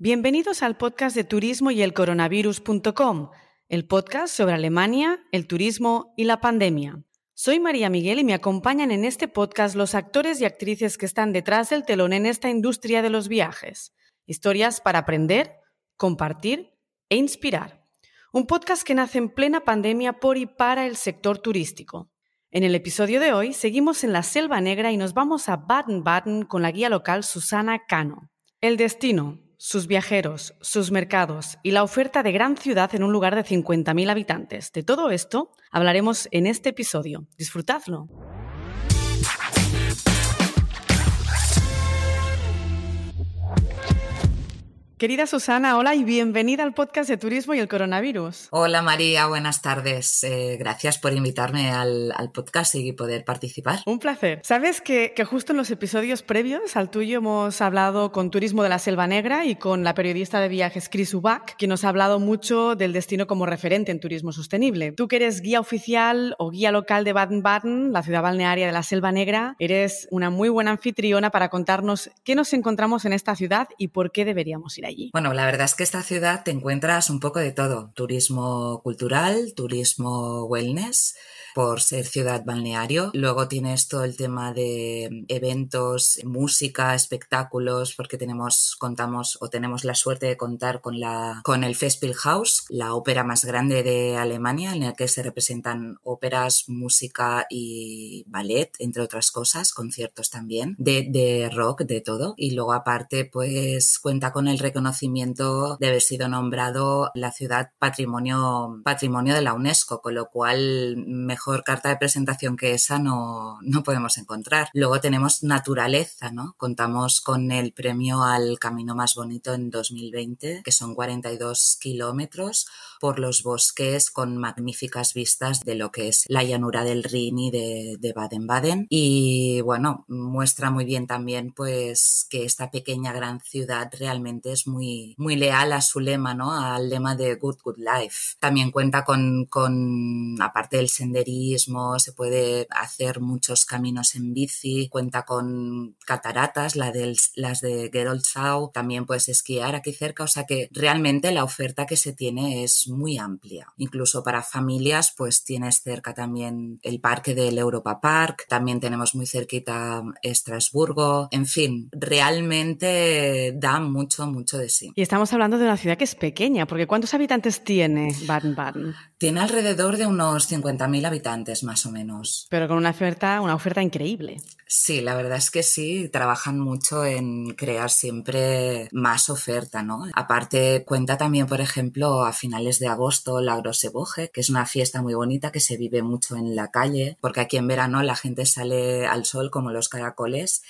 Bienvenidos al podcast de turismo y el coronavirus.com, el podcast sobre Alemania, el turismo y la pandemia. Soy María Miguel y me acompañan en este podcast los actores y actrices que están detrás del telón en esta industria de los viajes. Historias para aprender, compartir e inspirar. Un podcast que nace en plena pandemia por y para el sector turístico. En el episodio de hoy seguimos en la Selva Negra y nos vamos a Baden-Baden con la guía local Susana Cano. El destino, sus viajeros, sus mercados y la oferta de gran ciudad en un lugar de 50.000 habitantes. De todo esto hablaremos en este episodio. Disfrutadlo. Querida Susana, hola y bienvenida al podcast de Turismo y el Coronavirus. Hola María, buenas tardes. Eh, gracias por invitarme al, podcast y poder participar. Un placer. Sabes que, justo en los episodios previos al tuyo hemos hablado con Turismo de la Selva Negra y con la periodista de viajes Chris Ubach, que nos ha hablado mucho del destino como referente en turismo sostenible. Tú que eres guía oficial o guía local de Baden-Baden, la ciudad balnearia de la Selva Negra, eres una muy buena anfitriona para contarnos qué nos encontramos en esta ciudad y por qué deberíamos ir bueno, la verdad es que esta ciudad te encuentras un poco de todo. Turismo cultural, turismo wellness, por ser ciudad balneario. Luego tienes todo el tema de eventos, música, espectáculos, porque tenemos, contamos o tenemos la suerte de contar con la, con el Festspielhaus, la ópera más grande de Alemania, en el que se representan óperas, música y ballet, entre otras cosas, conciertos también, de, de rock, de todo. Y luego aparte, pues cuenta con el reconocimiento de haber sido nombrado la ciudad patrimonio, patrimonio de la UNESCO, con lo cual mejor carta de presentación que esa no, no podemos encontrar. Luego tenemos naturaleza, ¿no? Contamos con el premio al camino más bonito en 2020, que son 42 kilómetros por los bosques con magníficas vistas de lo que es la llanura del Rin y de Baden-Baden. Y bueno, muestra muy bien también pues que esta pequeña gran ciudad realmente es muy, muy leal a su lema, ¿no? Al lema de Good Good Life. También cuenta con, con aparte del senderismo, se puede hacer muchos caminos en bici, cuenta con cataratas, la las de Geroldsau, también puedes esquiar aquí cerca, o sea que realmente la oferta que se tiene es muy amplia. Incluso para familias, pues tienes cerca también el parque del Europa Park, también tenemos muy cerquita Estrasburgo, en fin, realmente da mucho, mucho de sí. Y estamos hablando de una ciudad que es pequeña, porque ¿cuántos habitantes tiene Baden-Baden? Tiene alrededor de unos 50.000 habitantes más o menos. Pero con una oferta, una oferta increíble. Sí, la verdad es que sí, trabajan mucho en crear siempre más oferta, ¿no? Aparte, cuenta también, por ejemplo, a finales de agosto la Groseboje, que es una fiesta muy bonita que se vive mucho en la calle, porque aquí en verano la gente sale al sol como los caracoles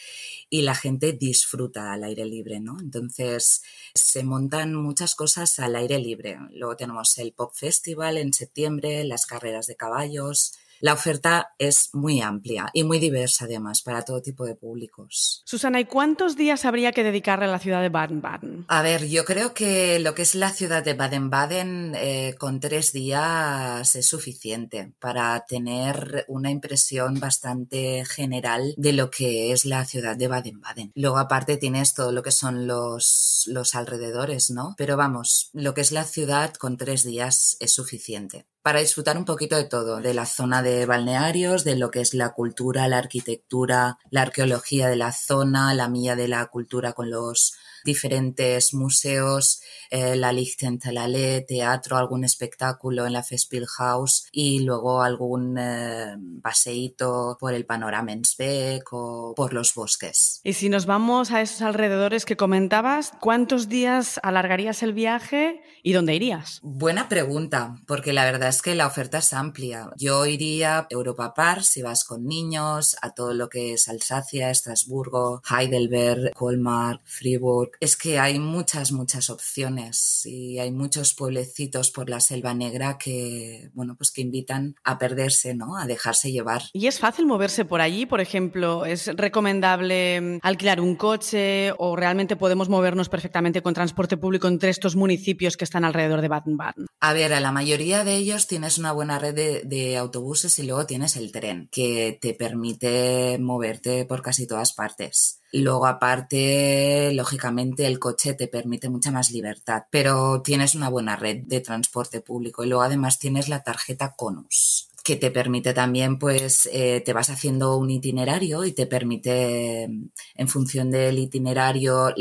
y la gente disfruta al aire libre, ¿no? Entonces, se montan muchas cosas al aire libre. Luego tenemos el Pop Festival en septiembre, las carreras de caballos, la oferta es muy amplia y muy diversa además para todo tipo de públicos. Susana, ¿y cuántos días habría que dedicarle a la ciudad de Baden-Baden? A ver, yo creo que lo que es la ciudad de Baden-Baden eh, con tres días es suficiente para tener una impresión bastante general de lo que es la ciudad de Baden-Baden. Luego aparte tienes todo lo que son los, los alrededores, ¿no? Pero vamos, lo que es la ciudad con tres días es suficiente para disfrutar un poquito de todo, de la zona de balnearios, de lo que es la cultura, la arquitectura, la arqueología de la zona, la milla de la cultura con los diferentes museos, eh, la Lichtentalale, teatro, algún espectáculo en la Festspielhaus y luego algún eh, paseíto por el panorama en Speck o por los bosques. Y si nos vamos a esos alrededores que comentabas, ¿cuántos días alargarías el viaje y dónde irías? Buena pregunta, porque la verdad es que la oferta es amplia. Yo iría a Europa Park si vas con niños, a todo lo que es Alsacia, Estrasburgo, Heidelberg, Colmar, Es que hay muchas, muchas opciones y hay muchos pueblecitos por la Selva Negra que, bueno, pues que invitan a perderse, ¿no? A dejarse llevar. ¿Y es fácil moverse por allí? Por ejemplo, ¿es recomendable mm, alquilar un coche o realmente podemos movernos perfectamente con transporte público entre estos municipios que están alrededor de Baden-Baden? A ver, a la mayoría de ellos tienes una buena red de, autobuses y luego tienes el tren que te permite moverte por casi todas partes. Luego, aparte, lógicamente, el coche te permite mucha más libertad, pero tienes una buena red de transporte público y luego además tienes la tarjeta Conus que te permite también, pues, eh, te vas haciendo un itinerario y te permite, en función del itinerario,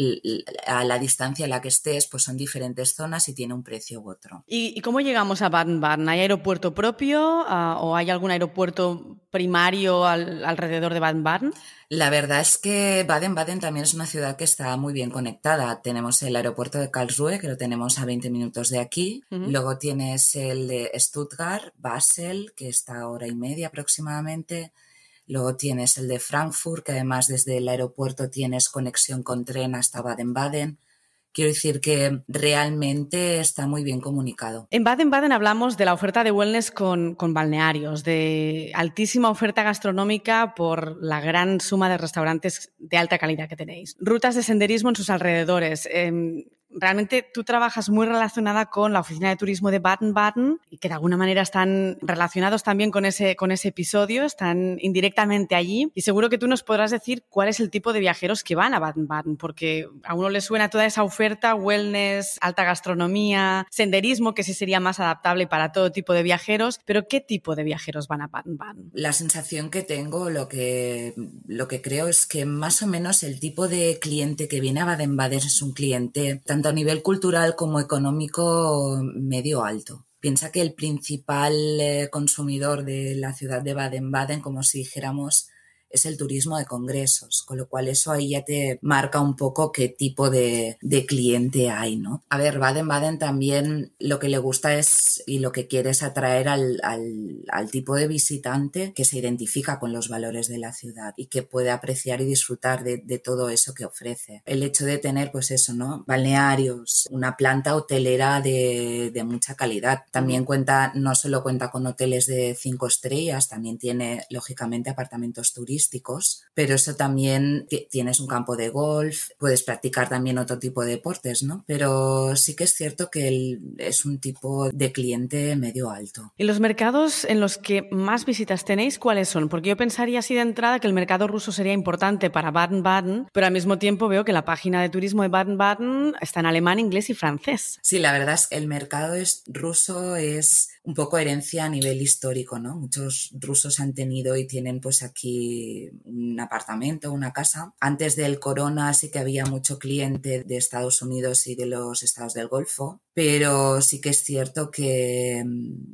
a la distancia a la que estés, pues son diferentes zonas y tiene un precio u otro. ¿Y, cómo llegamos a Baden-Baden? ¿Hay aeropuerto propio ah, o hay algún aeropuerto primario alrededor de Baden-Baden? La verdad es que Baden-Baden también es una ciudad que está muy bien conectada. Tenemos el aeropuerto de Karlsruhe, que lo tenemos a 20 minutos de aquí. Luego tienes el de Stuttgart, Basel, que está a hora y media aproximadamente. Luego tienes el de Frankfurt, que además desde el aeropuerto tienes conexión con tren hasta Baden-Baden. Quiero decir que realmente está muy bien comunicado. En Baden-Baden hablamos de la oferta de wellness con, balnearios, de altísima oferta gastronómica por la gran suma de restaurantes de alta calidad que tenéis. Rutas de senderismo en sus alrededores. Em, realmente tú trabajas muy relacionada con la oficina de turismo de Baden-Baden y que de alguna manera están relacionados también con ese, con ese episodio, están indirectamente allí y seguro que tú nos podrás decir cuál es el tipo de viajeros que van a Baden-Baden, porque a uno le suena toda esa oferta, wellness, alta gastronomía, senderismo, que sí sería más adaptable para todo tipo de viajeros, pero ¿qué tipo de viajeros van a Baden-Baden? La sensación que tengo, lo que, lo que creo es que más o menos el tipo de cliente que viene a Baden-Baden es un cliente tanto a nivel cultural como económico medio alto. Piensa que el principal eh, consumidor de la ciudad de Baden-Baden, como si dijéramos, es el turismo de congresos, con lo cual eso ahí ya te marca un poco qué tipo de, cliente hay, ¿no? A ver, Baden-Baden también lo que le gusta es y lo que quiere es atraer al, tipo de visitante que se identifica con los valores de la ciudad y que puede apreciar y disfrutar de, todo eso que ofrece. El hecho de tener, pues eso, ¿no? Balnearios, una planta hotelera de, de mucha calidad. También cuenta, no solo cuenta con hoteles de cinco estrellas, también tiene, lógicamente, apartamentos turísticos pero eso también tienes un campo de golf, puedes practicar también otro tipo de deportes, ¿no? Pero sí que es cierto que es un tipo de cliente medio alto. ¿Y los mercados en los que más visitas tenéis, cuáles son? Porque yo pensaría así de entrada que el mercado ruso sería importante para Baden-Baden, pero al mismo tiempo veo que la página de turismo de Baden-Baden está en alemán, inglés y francés. Sí, la verdad es que el mercado es, ruso es un poco herencia a nivel histórico, ¿no? Muchos rusos han tenido y tienen pues aquí un apartamento, una casa. Antes del corona sí que había mucho cliente de Estados Unidos y de los estados del Golfo, pero sí que es cierto que,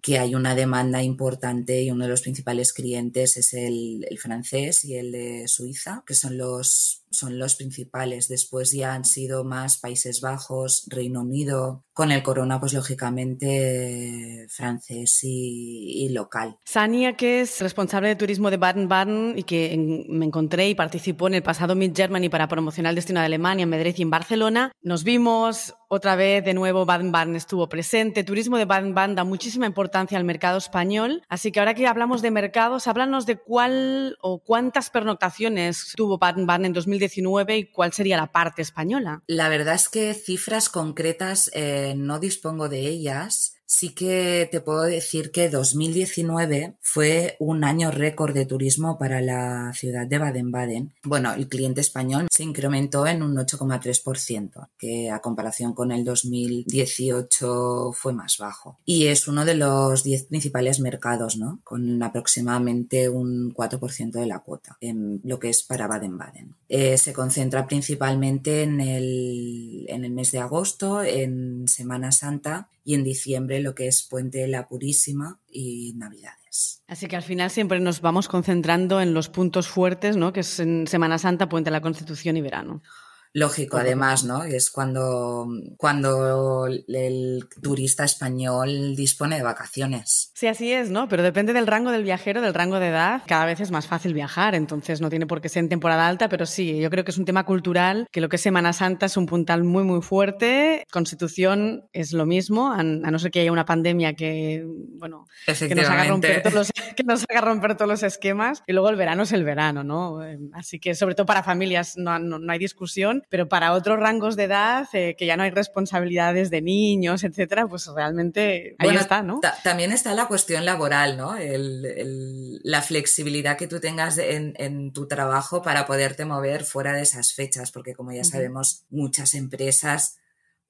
que hay una demanda importante y uno de los principales clientes es el, el francés y el de Suiza, que son los son los principales. Después ya han sido más Países Bajos, Reino Unido, con el corona, pues lógicamente francés y, local. Sania, que es responsable de turismo de Baden-Baden y que me encontré y participó en el pasado Mid Germany para promocionar el destino de Alemania en Madrid y en Barcelona. Nos vimos, otra vez, de nuevo, Baden-Baden estuvo presente. Turismo de Baden-Baden da muchísima importancia al mercado español. Así que ahora que hablamos de mercados, háblanos de cuál o cuántas pernoctaciones tuvo Baden-Baden en 2019 y cuál sería la parte española. La verdad es que cifras concretas eh, no dispongo de ellas. Sí que te puedo decir que 2019 fue un año récord de turismo para la ciudad de Baden-Baden. Bueno, el cliente español se incrementó en un 8,3%, que a comparación con el 2018 fue más bajo. Y es uno de los 10 principales mercados, ¿no? Con aproximadamente un 4% de la cuota en lo que es para Baden-Baden. Eh, se concentra principalmente en el, en el mes de agosto, en Semana Santa y en diciembre lo que es Puente de la Purísima y Navidades. Así que al final siempre nos vamos concentrando en los puntos fuertes, ¿no? que es en Semana Santa, Puente de la Constitución y verano lógico, además, ¿no? Es cuando, cuando el turista español dispone de vacaciones. Sí, así es, ¿no? Pero depende del rango del viajero, del rango de edad. Cada vez es más fácil viajar, entonces no tiene por qué ser en temporada alta, pero sí, yo creo que es un tema cultural, que lo que es Semana Santa es un puntal muy, muy fuerte. Constitución es lo mismo, a, no ser que haya una pandemia que, bueno, que nos, haga romper todos los, que nos haga romper todos los esquemas. Y luego el verano es el verano, ¿no? Así que sobre todo para familias no, no hay discusión bien, pero para otros rangos de edad, eh, que ya no hay responsabilidades de niños, etcétera, pues realmente ahí está, ¿no? También está la cuestión laboral, ¿no? la flexibilidad que tú tengas en, en, tu trabajo para poderte mover fuera de esas fechas, porque como ya sabemos, muchas empresas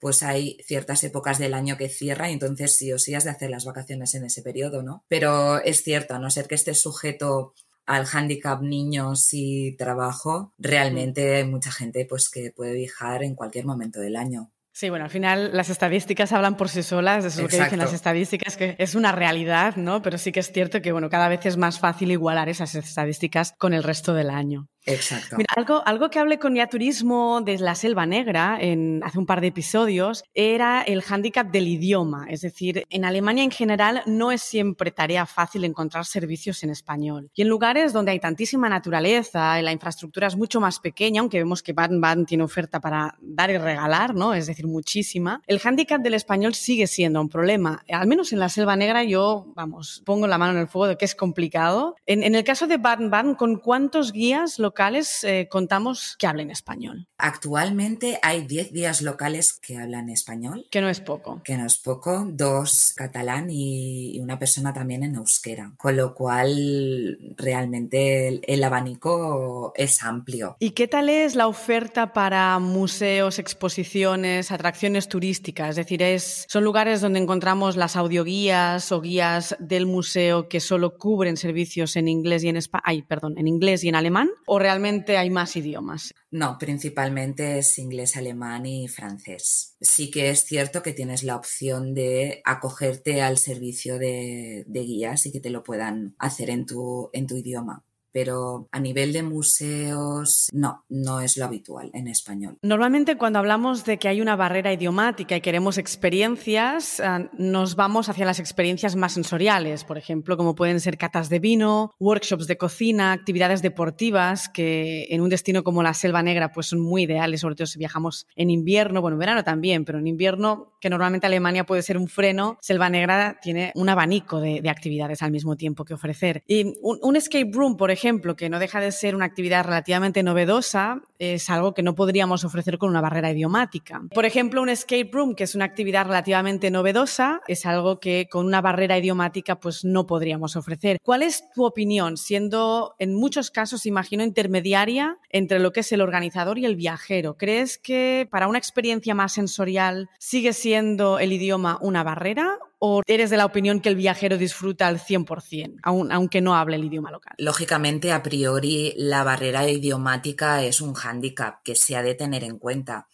pues hay ciertas épocas del año que cierran y entonces sí o sí has de hacer las vacaciones en ese periodo, ¿no? Pero es cierto, a no ser que estés sujeto al handicap niños y trabajo, realmente hay mucha gente pues que puede viajar en cualquier momento del año. Sí, bueno, al final las estadísticas hablan por sí solas, eso es lo que dicen las estadísticas, que es una realidad, ¿no? Pero sí que es cierto que, bueno, cada vez es más fácil igualar esas estadísticas con el resto del año. Exacto. Mira, algo, algo que hablé con Ya Turismo de la Selva Negra en, hace un par de episodios era el hándicap del idioma. Es decir, en Alemania en general no es siempre tarea fácil encontrar servicios en español. Y en lugares donde hay tantísima naturaleza y la infraestructura es mucho más pequeña, aunque vemos que Baden-Baden tiene oferta para dar y regalar, ¿no? Es decir, muchísima, el hándicap del español sigue siendo un problema. Al menos en la Selva Negra yo, vamos, pongo la mano en el fuego de que es complicado. En, en el caso de Baden-Baden, ¿con cuántos guías lo locales eh, contamos que hablen español. Actualmente hay 10 guías locales que hablan español. Que no es poco. Que no es poco, dos catalán y una persona también en euskera. Con lo cual realmente el, abanico es amplio. ¿Y qué tal es la oferta para museos, exposiciones, atracciones turísticas? Es decir, es, son lugares donde encontramos las audioguías o guías del museo que solo cubren servicios en inglés y en Ay, perdón, en inglés y en alemán realmente hay más idiomas? No, principalmente es inglés, alemán y francés. Sí que es cierto que tienes la opción de acogerte al servicio de, guías y que te lo puedan hacer en tu, en tu idioma pero a nivel de museos no, no es lo habitual en español. Normalmente cuando hablamos de que hay una barrera idiomática y queremos experiencias, ah, nos vamos hacia las experiencias más sensoriales, por ejemplo, como pueden ser catas de vino, workshops de cocina, actividades deportivas que en un destino como la Selva Negra pues son muy ideales, sobre todo si viajamos en invierno, bueno, en verano también, pero en invierno, que normalmente Alemania puede ser un freno, Selva Negra tiene un abanico de, actividades al mismo tiempo que ofrecer. Y un escape room, por ejemplo, ejemplo, que no deja de ser una actividad relativamente novedosa, es algo que no podríamos ofrecer con una barrera idiomática. Por ejemplo, un escape room, que es una actividad relativamente novedosa, es algo que con una barrera idiomática pues no podríamos ofrecer. ¿Cuál es tu opinión, siendo en muchos casos, imagino, intermediaria entre lo que es el organizador y el viajero? ¿Crees que para una experiencia más sensorial sigue siendo el idioma una barrera o eres de la opinión que el viajero disfruta al 100%, aunque no hable el idioma local? Lógicamente, a priori, la barrera idiomática es un hándicap que se ha de tener en cuenta.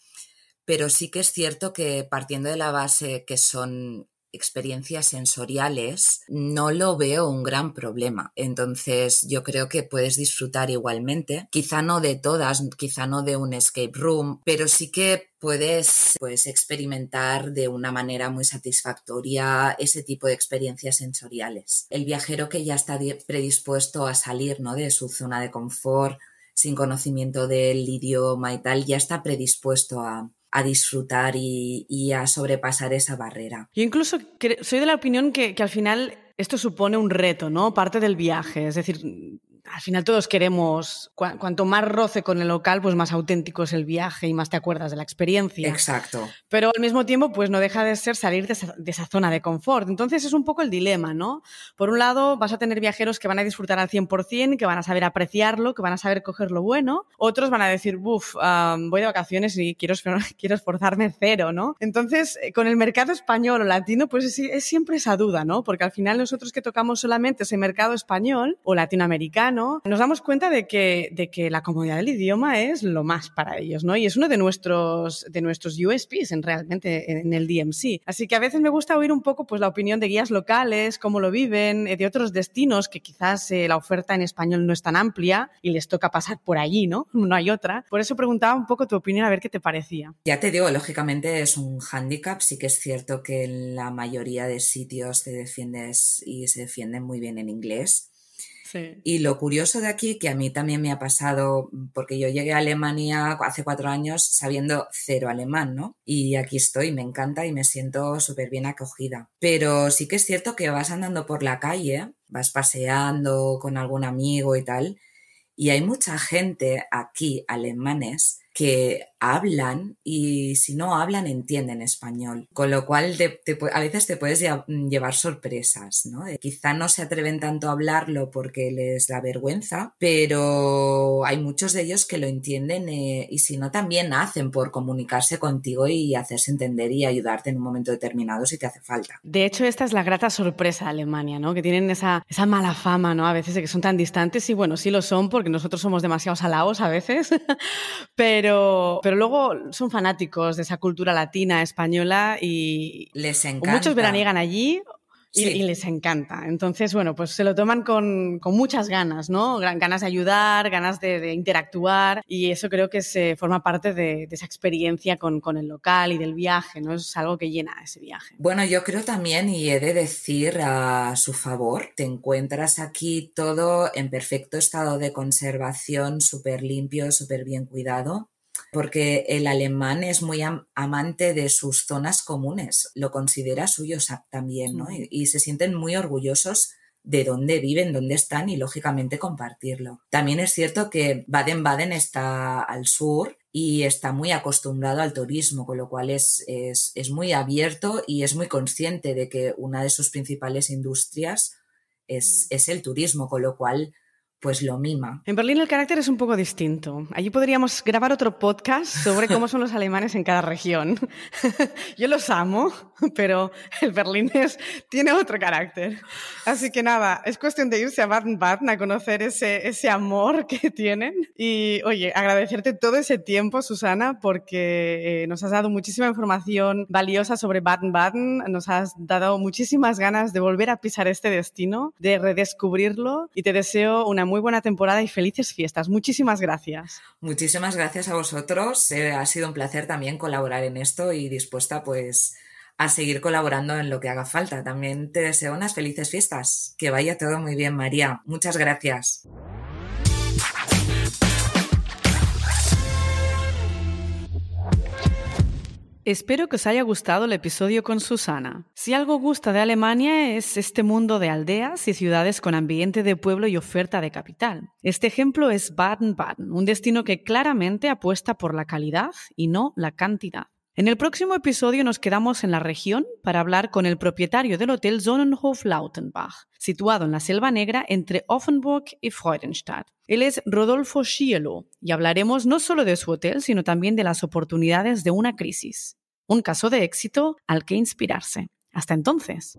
Pero sí que es cierto que partiendo de la base que son experiencias sensoriales, no lo veo un gran problema. Entonces, yo creo que puedes disfrutar igualmente, quizá no de todas, quizá no de un escape room, pero sí que puedes pues, experimentar de una manera muy satisfactoria ese tipo de experiencias sensoriales. El viajero que ya está predispuesto a salir ¿no? de su zona de confort, sin conocimiento del idioma y tal, ya está predispuesto a, a disfrutar y, a sobrepasar esa barrera. Yo incluso soy de la opinión que, al final esto supone un reto, ¿no? Parte del viaje. Es decir, al final todos queremos, cuanto más roce con el local, pues más auténtico es el viaje y más te acuerdas de la experiencia. Exacto. Pero al mismo tiempo, pues no deja de ser salir de esa, zona de confort. Entonces es un poco el dilema, ¿no? Por un lado, vas a tener viajeros que van a disfrutar al 100%, que van a saber apreciarlo, que van a saber coger lo bueno. Otros van a decir, uff, voy de vacaciones y quiero, quiero esforzarme cero, ¿no? Entonces, eh, con el mercado español o latino, pues es, es siempre esa duda, ¿no? Porque al final nosotros que tocamos solamente ese mercado español o latinoamericano, nos damos cuenta de que, de que la comodidad del idioma es lo más para ellos, ¿no? Y es uno de nuestros, de nuestros USPs en realmente en el DMC. Así que a veces me gusta oír un poco pues, la opinión de guías locales, cómo lo viven, eh, de otros destinos que quizás eh, la oferta en español no es tan amplia y les toca pasar por allí, ¿no? No hay otra. Por eso preguntaba un poco tu opinión a ver qué te parecía. Ya te digo, lógicamente es un hándicap. Sí que es cierto que en la mayoría de sitios te defiendes y se defienden muy bien en inglés y lo curioso de aquí, que a mí también me ha pasado, porque yo llegué a Alemania hace cuatro años sabiendo cero alemán, ¿no? Y aquí estoy, me encanta y me siento súper bien acogida. Pero sí que es cierto que vas andando por la calle, vas paseando con algún amigo y tal, y hay mucha gente aquí, alemanes, que hablan y si no hablan entienden español, con lo cual a veces te puedes llevar sorpresas, ¿no? Quizá no se atreven tanto a hablarlo porque les da vergüenza, pero hay muchos de ellos que lo entienden eh, y si no también hacen por comunicarse contigo y hacerse entender y ayudarte en un momento determinado si te hace falta. De hecho, esta es la grata sorpresa de Alemania, ¿no? Que tienen esa, esa mala fama, ¿no? A veces de que son tan distantes y bueno, sí lo son porque nosotros somos demasiado salados a veces, pero pero luego son fanáticos de esa cultura latina, española y les encanta. Muchos veraniegan allí y, les encanta. Entonces, bueno, pues se lo toman con, muchas ganas, ¿no? Ganas de ayudar, ganas de, interactuar y eso creo que se forma parte de, esa experiencia con, con, el local y del viaje, ¿no? Es algo que llena ese viaje. Bueno, yo creo también, y he de decir a su favor, te encuentras aquí todo en perfecto estado de conservación, súper limpio, súper bien cuidado porque el alemán es muy amante de sus zonas comunes, lo considera suyo también, ¿no? Y, se sienten muy orgullosos de dónde viven, dónde están y lógicamente compartirlo. También es cierto que Baden-Baden está al sur y está muy acostumbrado al turismo, con lo cual es, es, es, muy abierto y es muy consciente de que una de sus principales industrias es, mm. es el turismo, con lo cual pues lo mima. En Berlín el carácter es un poco distinto. Allí podríamos grabar otro podcast sobre cómo son los alemanes en cada región. Yo los amo, pero el berlinés tiene otro carácter. Así que nada, es cuestión de irse a Baden-Baden a conocer ese, ese amor que tienen. Y oye, agradecerte todo ese tiempo, Susana, porque eh, nos has dado muchísima información valiosa sobre Baden-Baden, nos has dado muchísimas ganas de volver a pisar este destino, de redescubrirlo y te deseo una muy buena temporada y felices fiestas. Muchísimas gracias. Muchísimas gracias a vosotros. Eh, ha sido un placer también colaborar en esto y dispuesta pues a seguir colaborando en lo que haga falta. También te deseo unas felices fiestas. Que vaya todo muy bien, María. Muchas gracias. Espero que os haya gustado el episodio con Susana. Si algo gusta de Alemania es este mundo de aldeas y ciudades con ambiente de pueblo y oferta de capital. Este ejemplo es Baden-Baden, un destino que claramente apuesta por la calidad y no la cantidad. En el próximo episodio nos quedamos en la región para hablar con el propietario del hotel Sonnenhof Lautenbach, situado en la Selva Negra entre Offenburg y Freudenstadt. Él es Rodolfo Schielo y hablaremos no solo de su hotel, sino también de las oportunidades de una crisis. Un caso de éxito al que inspirarse. Hasta entonces.